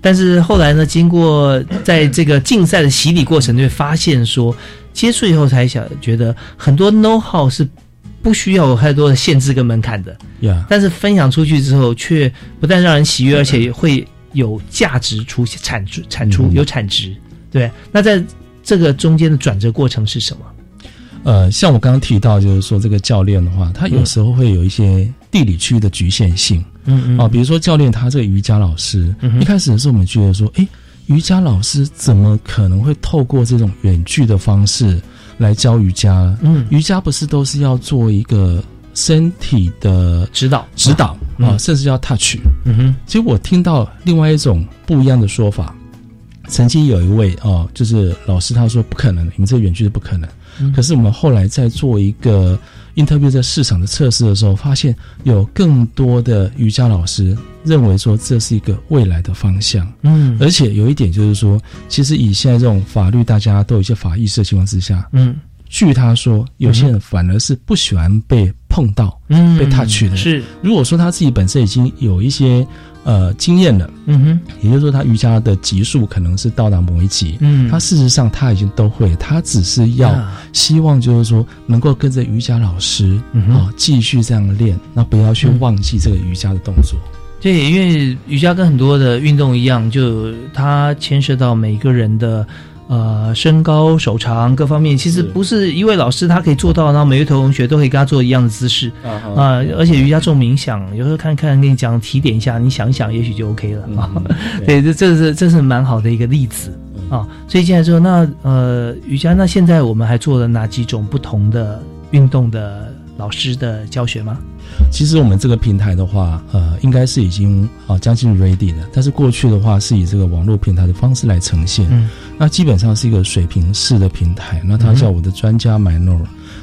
但是后来呢，经过在这个竞赛的洗礼过程，就会发现说，接触以后才想觉得很多 know how 是不需要有太多的限制跟门槛的。呀，但是分享出去之后，却不但让人喜悦，而且会有价值出现，产出产出有产值。对，那在这个中间的转折过程是什么？呃，像我刚刚提到，就是说这个教练的话，他有时候会有一些地理区域的局限性。嗯嗯。啊，比如说教练他这个瑜伽老师，一开始的时候我们觉得说，哎，瑜伽老师怎么可能会透过这种远距的方式来教瑜伽？嗯，瑜伽不是都是要做一个身体的指导指导啊，甚至要 touch。嗯哼。其实我听到另外一种不一样的说法，曾经有一位哦，就是老师他说不可能，你们这个远距是不可能。可是我们后来在做一个 interview 在市场的测试的时候，发现有更多的瑜伽老师认为说这是一个未来的方向。嗯，而且有一点就是说，其实以现在这种法律大家都有一些法意识的情况之下，嗯，据他说，有些人反而是不喜欢被碰到，嗯，被 touch 的。是，如果说他自己本身已经有一些。呃，经验了，嗯哼，也就是说，他瑜伽的级数可能是到达某一级，嗯，他事实上他已经都会，他只是要希望就是说能够跟着瑜伽老师啊继续这样练，那不要去忘记这个瑜伽的动作。对，因为瑜伽跟很多的运动一样，就它牵涉到每个人的。呃，身高、手长各方面，其实不是一位老师他可以做到，然后每位同学都可以跟他做一样的姿势啊。而且瑜伽重冥想，有时候看看跟你讲提点一下，你想想，也许就 OK 了 [laughs] 啊。对，这这是这是蛮好的一个例子啊。所以进来之后，那呃，瑜伽那现在我们还做了哪几种不同的运动的老师的教学吗？其实我们这个平台的话，呃，应该是已经啊将近 ready 了。但是过去的话是以这个网络平台的方式来呈现，嗯，那基本上是一个水平式的平台。那它叫我的专家 minor，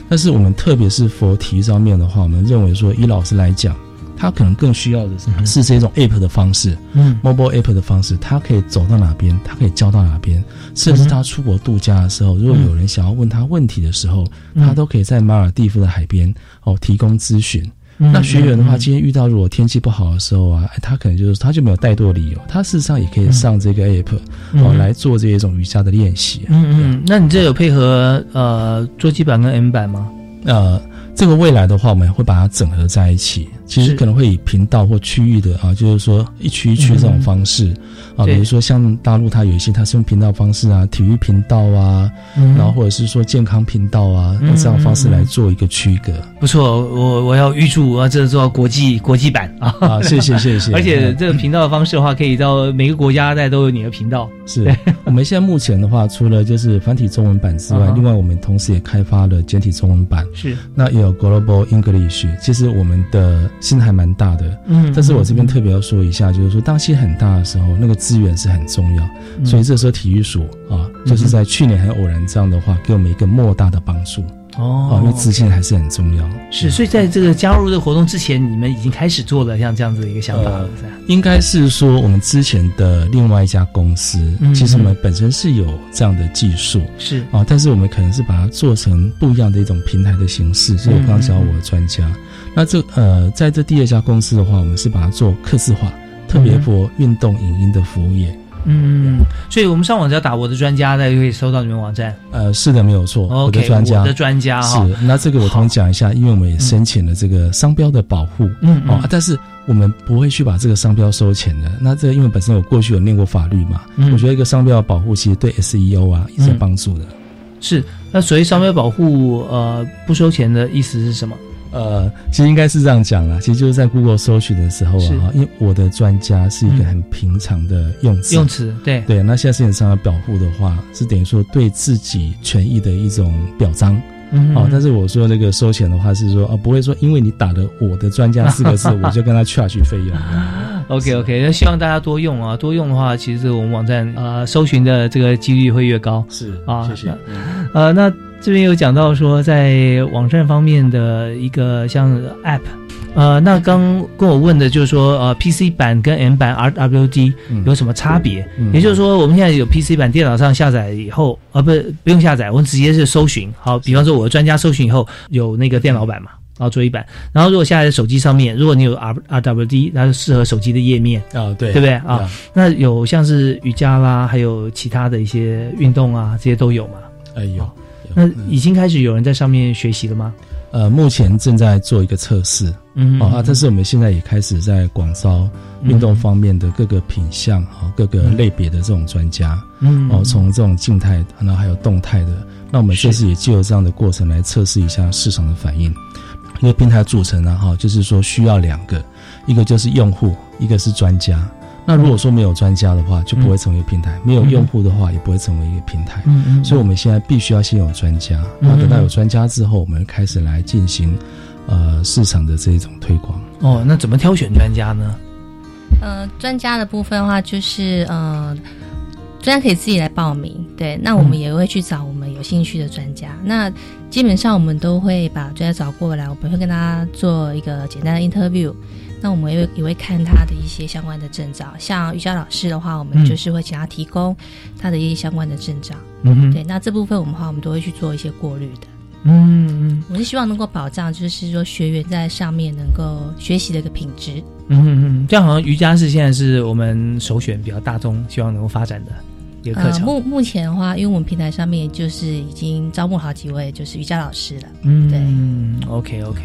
但是我们特别是佛体育上面的话，我们认为说以老师来讲，他可能更需要的是是这种 app 的方式，嗯，mobile app 的方式，他可以走到哪边，他可以教到哪边，甚至他出国度假的时候，如果有人想要问他问题的时候，他都可以在马尔蒂夫的海边哦提供咨询。那学员的话，今天遇到如果天气不好的时候啊，他可能就是他就没有怠惰理由，他事实上也可以上这个 app 哦来做这一种瑜伽的练习。嗯嗯，那你这有配合呃桌机版跟 M 版吗？呃。这个未来的话，我们会把它整合在一起。其实可能会以频道或区域的啊，就是说一区一区这种方式啊，比如说像大陆它有一些它是用频道方式啊，体育频道啊，然后或者是说健康频道啊，用这样方式来做一个区隔。不错，我我要预祝啊，这做国际国际版啊，啊，谢谢谢谢。[laughs] 而且这个频道的方式的话，可以到每个国家在都有你的频道。是 [laughs] 我们现在目前的话，除了就是繁体中文版之外，另外我们同时也开发了简体中文版。是那也有。Global English，其实我们的心还蛮大的，嗯，但是我这边特别要说一下，就是说当心很大的时候，那个资源是很重要，所以这时候体育署啊，就是在去年很偶然这样的话，给我们一个莫大的帮助。哦，因为资金还是很重要。是，所以在这个加入这个活动之前，你们已经开始做了像这样子的一个想法了，是吧？应该是说，我们之前的另外一家公司，其实我们本身是有这样的技术，是。啊，但是我们可能是把它做成不一样的一种平台的形式。所以我刚刚讲我的专家，那这呃，在这第二家公司的话，我们是把它做刻字化，特别做运动影音的服务业。嗯，所以我们上网只要打我的专家，大家就可以搜到你们网站。呃，是的，没有错。我的专家，我的专家是。那这个我同讲一下，因为我们也申请了这个商标的保护。嗯哦，但是我们不会去把这个商标收钱的。那这因为本身我过去有念过法律嘛，我觉得一个商标的保护其实对 SEO 啊也是有帮助的。是，那所谓商标保护，呃，不收钱的意思是什么？呃，其实应该是这样讲啦，其实就是在 Google 搜寻的时候啊，因为我的专家是一个很平常的用词，用词对对。那现在市场上的保护的话，是等于说对自己权益的一种表彰，嗯哦。但是我说那个收钱的话，是说啊，不会说因为你打了我的专家四个字，[laughs] 我就跟他 charge 费用。OK OK，那希望大家多用啊，多用的话，其实我们网站呃搜寻的这个几率会越高。是啊，谢谢。呃，那。这边有讲到说，在网站方面的一个像 App，呃，那刚跟我问的就是说，呃，PC 版跟 M 版 RWD 有什么差别？也就是说，我们现在有 PC 版，电脑上下载以后，呃，不不用下载，我们直接是搜寻。好，比方说我的专家搜寻以后有那个电脑版嘛，然后桌椅版，然后如果下载在手机上面，如果你有 R R W D，那就适合手机的页面啊，对，对不对啊？那有像是瑜伽啦，还有其他的一些运动啊，这些都有吗？哎有，那已经开始有人在上面学习了吗？呃，目前正在做一个测试，嗯啊，但是我们现在也开始在广招运动方面的各个品相啊，各个类别的这种专家，嗯，哦，从这种静态，然后还有动态的，那我们这次也借由这样的过程来测试一下市场的反应。因为平台组成呢，哈，就是说需要两个，一个就是用户，一个是专家。那如果说没有专家的话，就不会成为平台；没有用户的话，也不会成为一个平台。嗯嗯。所以我们现在必须要先有专家，然后等到有专家之后，我们开始来进行呃市场的这一种推广。哦，那怎么挑选专家呢？呃，专家的部分的话，就是呃，专家可以自己来报名。对，那我们也会去找我们有兴趣的专家。那基本上我们都会把专家找过来，我们会跟他做一个简单的 interview。那我们也会也会看他的一些相关的证照，像瑜伽老师的话，我们就是会请他提供他的一些相关的证照。嗯对，那这部分我们话，我们都会去做一些过滤的。嗯嗯，我是希望能够保障，就是说学员在上面能够学习的一个品质。嗯嗯嗯，这样好像瑜伽是现在是我们首选比较大众，希望能够发展的一个课程。目目前的话，因为我们平台上面就是已经招募好几位就是瑜伽老师了。嗯，对，OK OK。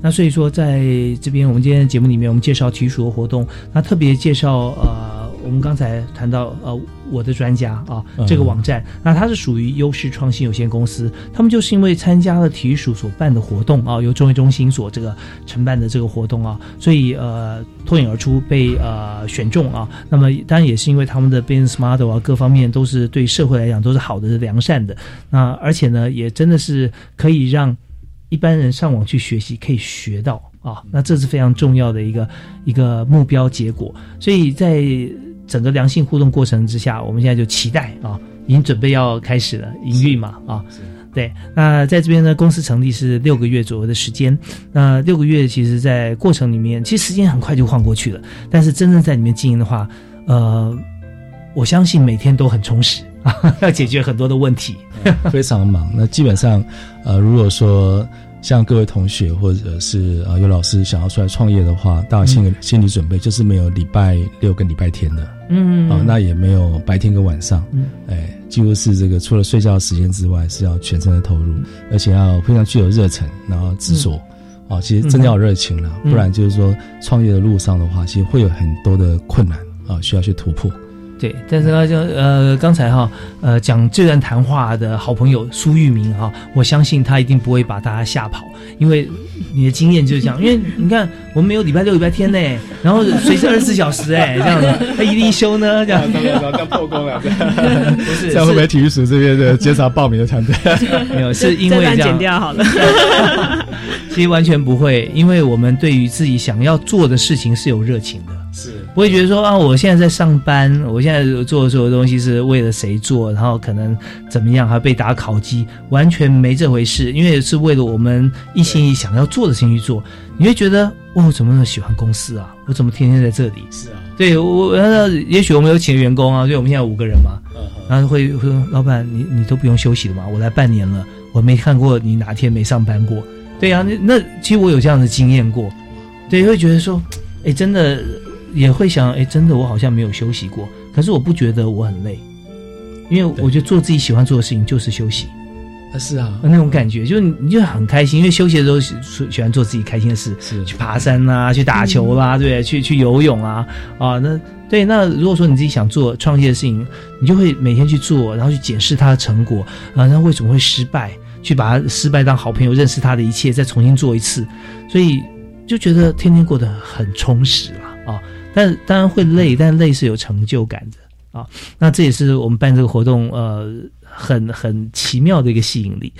那所以说，在这边我们今天的节目里面，我们介绍体育署的活动，那特别介绍呃，我们刚才谈到呃，我的专家啊这个网站，那它是属于优势创新有限公司，他们就是因为参加了体育署所办的活动啊，由中卫中心所这个承办的这个活动啊，所以呃脱颖而出被呃选中啊。那么当然也是因为他们的 business model 啊各方面都是对社会来讲都是好的、良善的。那而且呢，也真的是可以让。一般人上网去学习可以学到啊，那这是非常重要的一个一个目标结果。所以在整个良性互动过程之下，我们现在就期待啊，已经准备要开始了营运嘛啊，对。那在这边呢，公司成立是六个月左右的时间。那六个月其实，在过程里面，其实时间很快就晃过去了。但是真正在里面经营的话，呃，我相信每天都很充实啊，[laughs] 要解决很多的问题，非常忙。那基本上，呃，如果说像各位同学或者是呃有老师想要出来创业的话，大家心心理准备就是没有礼拜六跟礼拜天的，嗯，啊，那也没有白天跟晚上，嗯，哎，几乎是这个除了睡觉时间之外，是要全身的投入，而且要非常具有热忱，然后执着，啊，其实真的要热情了，不然就是说创业的路上的话，其实会有很多的困难啊，需要去突破。对，但是呢，就呃，刚才哈，呃，讲这段谈话的好朋友苏玉明哈，我相信他一定不会把大家吓跑，因为你的经验就是这样。因为你看，我们没有礼拜六、礼拜天呢，然后随时二十四小时哎，[laughs] 这样子，他一定休呢，这样。这样破功了，不是？这样会不会体育署这边的减少报名的团队？没有，是因为这样。剪掉好了。其实完全不会，因为我们对于自己想要做的事情是有热情的，是不会觉得说啊，我现在在上班，我现在做的所有东西是为了谁做，然后可能怎么样，还被打烤鸡，完全没这回事，因为是为了我们一心一意想要做的事情去做。你会觉得哇，我怎么那么喜欢公司啊？我怎么天天在这里？是啊，对我，那也许我们有请员工啊，所以我们现在五个人嘛，然后会会说，老板，你你都不用休息了嘛？我来半年了，我没看过你哪天没上班过。对呀，那那其实我有这样的经验过，对，会觉得说，哎，真的也会想，哎，真的我好像没有休息过，可是我不觉得我很累，因为我觉得做自己喜欢做的事情就是休息，啊是啊，那种感觉就是你就很开心，因为休息的时候喜喜欢做自己开心的事，是。去爬山啦，去打球啦，对，去去游泳啊，啊，那对，那如果说你自己想做创业的事情，你就会每天去做，然后去检视它的成果，啊，那为什么会失败？去把它失败当好朋友，认识他的一切，再重新做一次，所以就觉得天天过得很充实了啊！但当然会累，但累是有成就感的啊。那这也是我们办这个活动呃很很奇妙的一个吸引力。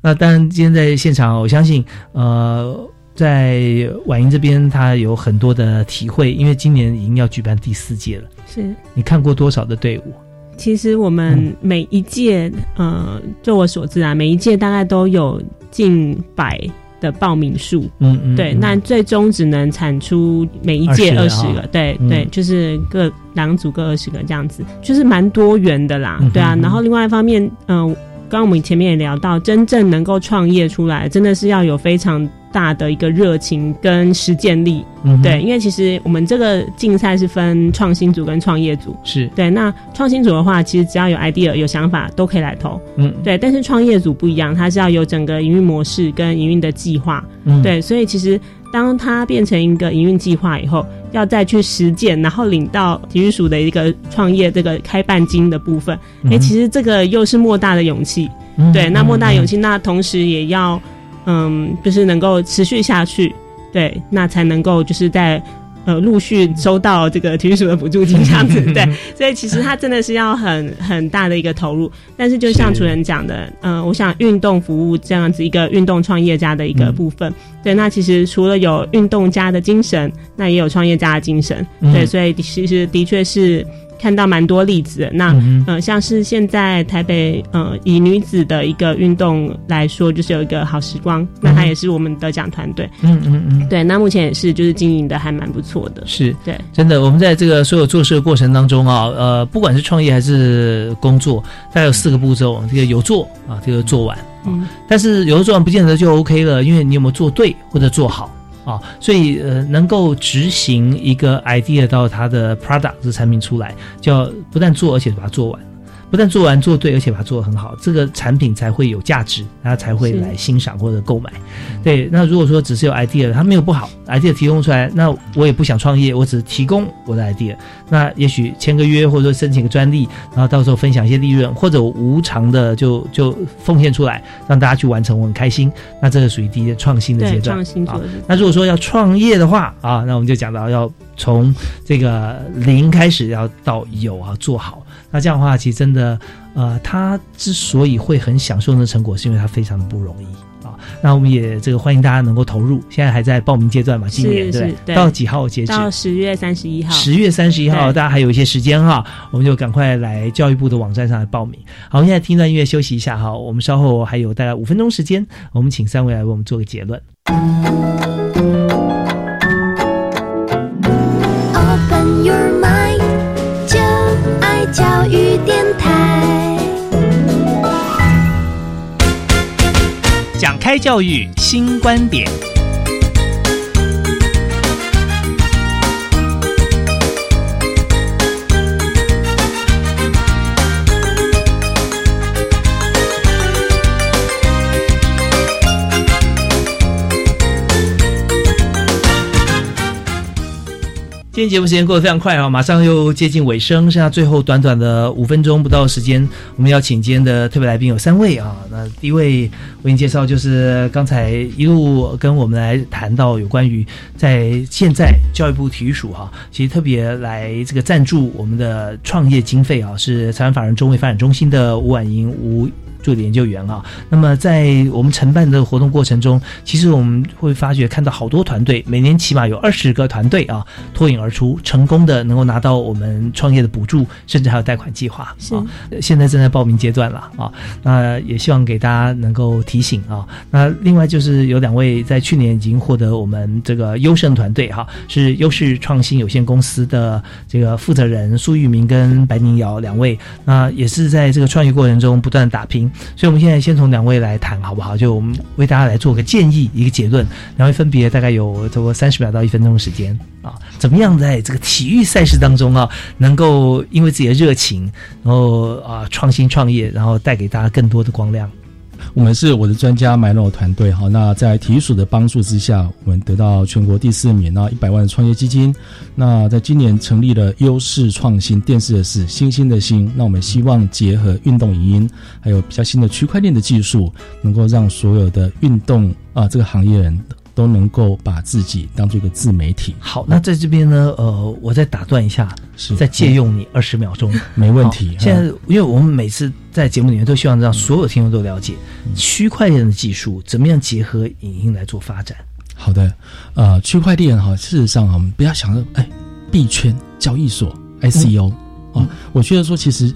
那当然今天在现场，我相信呃在婉莹这边她有很多的体会，因为今年已经要举办第四届了。是你看过多少的队伍？其实我们每一届，呃，就我所知啊，每一届大概都有近百的报名数。嗯嗯，对，那最终只能产出每一届二十个。对对，就是各两组各二十个这样子，就是蛮多元的啦。对啊，然后另外一方面，嗯，刚刚我们前面也聊到，真正能够创业出来，真的是要有非常大的一个热情跟实践力。嗯对，因为其实我们这个竞赛是分创新组跟创业组。是对，那创新组的话，其实只要有 idea、有想法都可以来投。嗯，对，但是创业组不一样，它是要有整个营运模式跟营运的计划。嗯对，所以其实当它变成一个营运计划以后，要再去实践，然后领到体育署的一个创业这个开办金的部分，哎、嗯其实这个又是莫大的勇气。嗯对，那莫大嗯勇气，那同时也要嗯，就是能够持续下去，对，那才能够就是在。呃，陆续收到这个体育署的补助金，这样子，对，[laughs] 所以其实它真的是要很很大的一个投入。但是就像主人讲的，呃，我想运动服务这样子一个运动创业家的一个部分，对，那其实除了有运动家的精神，那也有创业家的精神，嗯对，所以其实的确是看到蛮多例子的。那嗯呃，像是现在台北呃以女子的一个运动来说，就是有一个好时光，那它也是我们得奖团队，嗯嗯嗯，对，那目前也是就是经营的还蛮不错的，是。对。真的，我们在这个所有做事的过程当中啊，呃，不管是创业还是工作，大概有四个步骤，这个有做啊，这个做完，嗯，但是有的做完不见得就 OK 了，因为你有没有做对或者做好啊，所以呃，能够执行一个 idea 到它的 product 这产品出来，叫不但做，而且把它做完。不但做完做对，而且把它做得很好，这个产品才会有价值，大家才会来欣赏或者购买。对，那如果说只是有 idea，它没有不好，idea 提供出来，那我也不想创业，我只是提供我的 idea，那也许签个约或者说申请个专利，然后到时候分享一些利润，或者我无偿的就就奉献出来，让大家去完成，我很开心。那这个属于第一个创新的阶，段。创新啊那如果说要创业的话啊，那我们就讲到要从这个零开始，要到有啊做好。那这样的话，其实真的，呃，他之所以会很享受那成果，是因为他非常的不容易啊。那我们也这个欢迎大家能够投入，现在还在报名阶段嘛，今年对到几号截止？到十月三十一号，十月三十一号，大家还有一些时间哈，我们就赶快来教育部的网站上来报名。好，我们现在听段音乐休息一下哈，我们稍后还有大概五分钟时间，我们请三位来为我们做个结论。开教育新观点。今天节目时间过得非常快啊，马上又接近尾声，剩下最后短短的五分钟不到的时间，我们要请今天的特别来宾有三位啊。那第一位我给你介绍，就是刚才一路跟我们来谈到有关于在现在教育部体育署哈、其实特别来这个赞助我们的创业经费啊，是台湾法人中卫发展中心的吴婉莹吴。助理研究员啊，那么在我们承办的活动过程中，其实我们会发觉看到好多团队，每年起码有二十个团队啊脱颖而出，成功的能够拿到我们创业的补助，甚至还有贷款计划啊。现在正在报名阶段了啊，那也希望给大家能够提醒啊。那另外就是有两位在去年已经获得我们这个优胜团队哈、是优势创新有限公司的这个负责人苏玉明跟白宁瑶两位，那也是在这个创业过程中不断地打拼。所以，我们现在先从两位来谈，好不好？就我们为大家来做个建议，一个结论。两位分别大概有差不多三十秒到一分钟的时间啊，怎么样在这个体育赛事当中啊，能够因为自己的热情，然后啊创新创业，然后带给大家更多的光亮。我们是我的专家买诺团队哈，那在体育署的帮助之下，我们得到全国第四名，那一百万创业基金。那在今年成立了优势创新电视的是新兴的星，那我们希望结合运动影音，还有比较新的区块链的技术，能够让所有的运动啊这个行业人都能够把自己当做一个自媒体。好，那在这边呢，呃，我再打断一下，是。再借用你二十秒钟，没问题好现在，因为我们每次在节目里面都希望让所有听众都了解区块链的技术怎么样结合影音来做发展。好的，呃，区块链哈，事实上啊，我们不要想着哎，币圈交易所 ICO 嗯。啊，我觉得说其实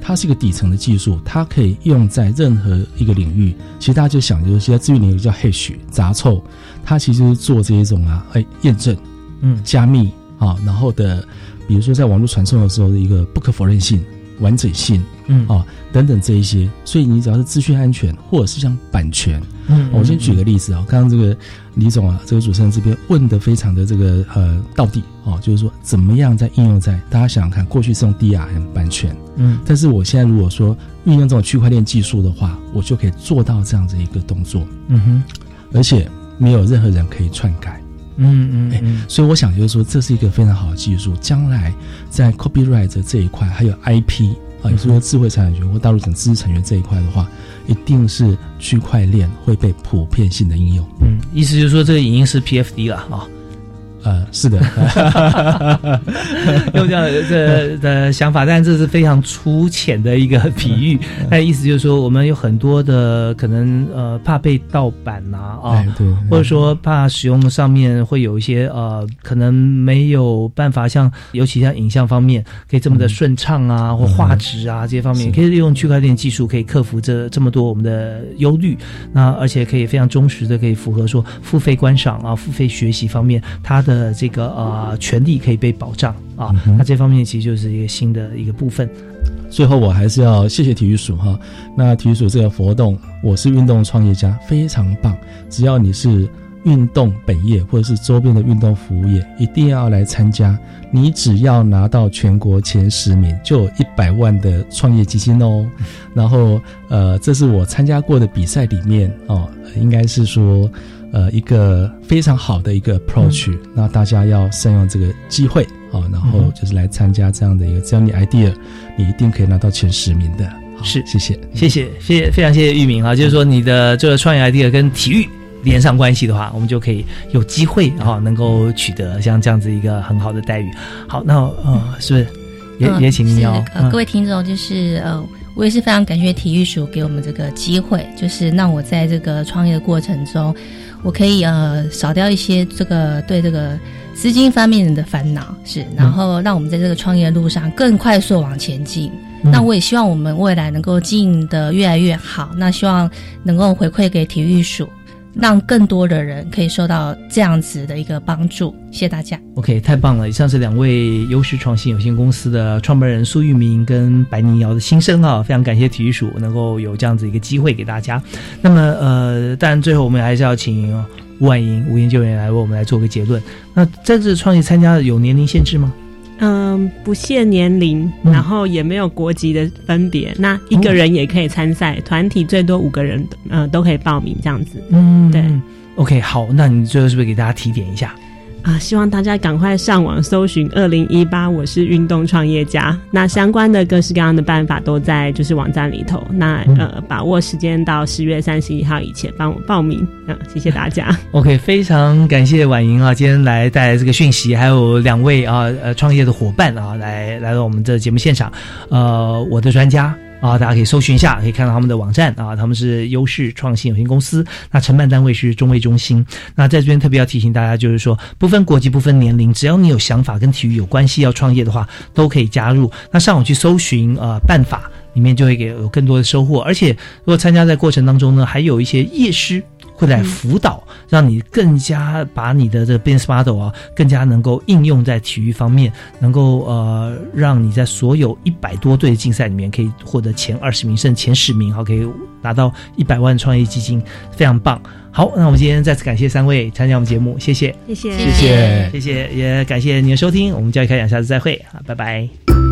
它是一个底层的技术，它可以用在任何一个领域。其实大家就想，就是现在资源领域叫 hash 杂凑，它其实是做这一种啊，哎，验证，嗯，加密啊，然后的，比如说在网络传送的时候的一个不可否认性完整性，嗯。啊等等这一些，所以你只要是资讯安全或者是像版权，嗯我先举个例子啊，刚刚这个李总啊，这个主持人这边问的非常的这个呃到底哦，就是说怎么样在应用在大家想想看，过去是用 DRM 版权，嗯。但是我现在如果说运用这种区块链技术的话，我就可以做到这样子一个动作，嗯哼，而且没有任何人可以篡改。嗯嗯嗯，所以我想就是说，这是一个非常好的技术，将来在 copyright 这一块，还有 IP 啊，也就是说智慧产权或大陆省知识产权这一块的话，一定是区块链会被普遍性的应用。嗯，意思就是说这个已经是 PFD 了啊。呃，是的，[laughs] 用这样的的想法，但这是非常粗浅的一个比喻。[laughs] 那意思就是说，我们有很多的可能呃，怕被盗版呐啊，哎对，或者说怕使用上面会有一些呃，可能没有办法像，尤其像影像方面可以这么的顺畅啊，或画质啊这些方面，可以利用区块链技术可以克服这这么多我们的忧虑。那而且可以非常忠实的可以符合说付费观赏啊、付费学习方面，它的这个呃权利可以被保障啊。那这方面其实就是一个新的一个部分。最后，我还是要谢谢体育署哈。那体育署这个活动，我是运动创业家，非常棒。只要你是运动本业或者是周边的运动服务业，一定要来参加。你只要拿到全国前十名，就有一百万的创业基金哦。然后，呃，这是我参加过的比赛里面哦，应该是说。呃，一个非常好的一个 approach，、嗯、那大家要善用这个机会啊、哦，然后就是来参加这样的一个，只要你 idea，你一定可以拿到前十名的。是，谢谢，谢谢，谢谢，非常谢谢玉明啊，就是说你的这个创业 idea 跟体育连上关系的话，我们就可以有机会啊，能够取得像这样子一个很好的待遇。好，那呃，是不是？也、嗯、也请你要、呃、各位听众，就是呃。我也是非常感谢体育署给我们这个机会，就是让我在这个创业的过程中，我可以呃少掉一些这个对这个资金方面的烦恼，是，然后让我们在这个创业路上更快速往前进。嗯、那我也希望我们未来能够经营的越来越好，那希望能够回馈给体育署。让更多的人可以受到这样子的一个帮助，谢谢大家。OK，太棒了！以上是两位优势创新有限公司的创办人苏玉明跟白宁瑶的心声啊，非常感谢体育署能够有这样子一个机会给大家。那么呃，当然最后我们还是要请吴婉莹吴研究员来为我们来做个结论。那这次创业参加有年龄限制吗？嗯，不限年龄，然后也没有国籍的分别。嗯、那一个人也可以参赛，团、体最多五个人，呃，都可以报名这样子。嗯，对。OK，好，那你最后是不是给大家提点一下？啊，希望大家赶快上网搜寻“二零一八我是运动创业家”，那相关的各式各样的办法都在就是网站里头。那呃，把握时间到十月三十一号以前帮我报名。嗯，谢谢大家。[laughs] OK，非常感谢婉莹啊，今天来带来这个讯息，还有两位啊呃创业的伙伴啊，来来到我们的节目现场。呃，我的专家。啊，大家可以搜寻一下，可以看到他们的网站啊，他们是优势创新有限公司，那承办单位是中卫中心。那在这边特别要提醒大家，就是说不分国籍、不分年龄，只要你有想法跟体育有关系要创业的话，都可以加入。那上网去搜寻呃办法，里面就会给有更多的收获。而且如果参加在过程当中呢，还有一些夜师。会来辅导，让你更加把你的这个 business model 啊，更加能够应用在体育方面，能够呃，让你在所有一百多队的竞赛里面可以获得前二十名，甚至前十名，好，可以拿到一百万创业基金，非常棒。好，那我们今天再次感谢三位参加我们节目，谢谢，谢谢，谢谢，谢谢，也感谢您的收听，我们教育开讲，下次再会，好，拜拜。